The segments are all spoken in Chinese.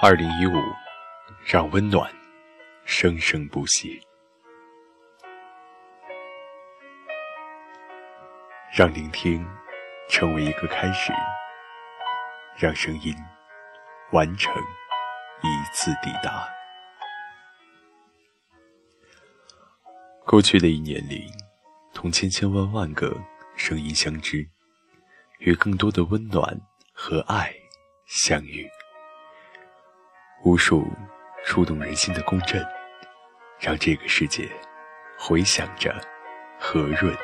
二零一五，让温暖生生不息，让聆听成为一个开始，让声音完成一次抵达。过去的一年里，同千千万万个声音相知，与更多的温暖和爱相遇。无数触动人心的共振，让这个世界回响着和润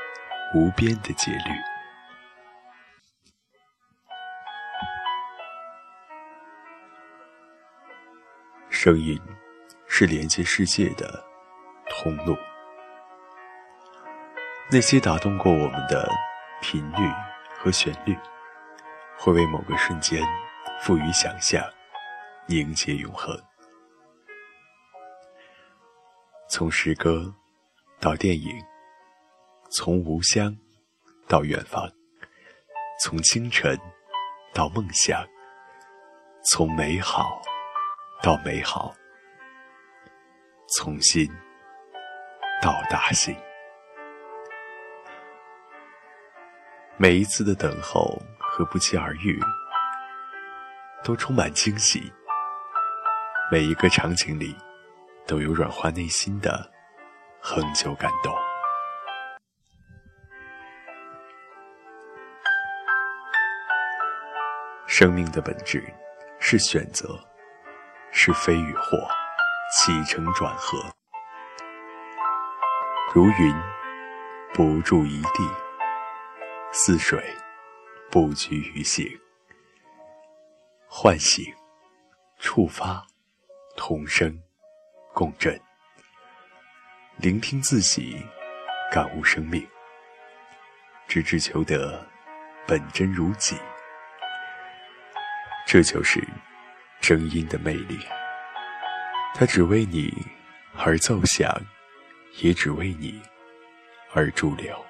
无边的节律。声音是连接世界的通路，那些打动过我们的频率和旋律，会为某个瞬间赋予想象。凝结永恒。从诗歌到电影，从无乡到远方，从清晨到梦想，从美好到美好，从心到大心。每一次的等候和不期而遇，都充满惊喜。每一个场景里，都有软化内心的恒久感动。生命的本质是选择，是非与祸，起承转合。如云，不住一地；似水，不拘于形。唤醒，触发。同声共振，聆听自己，感悟生命，直至求得本真如己。这就是声音的魅力。它只为你而奏响，也只为你而驻留。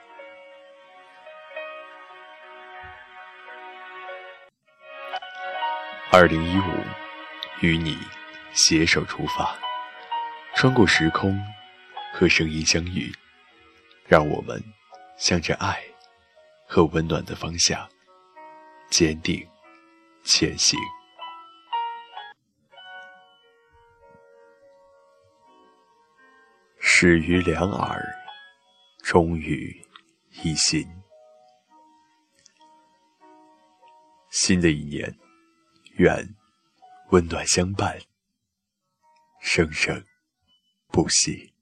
二零一五，与你。携手出发，穿过时空，和声音相遇，让我们向着爱和温暖的方向坚定前行。始于两耳，终于一心。新的一年，愿温暖相伴。生生不息。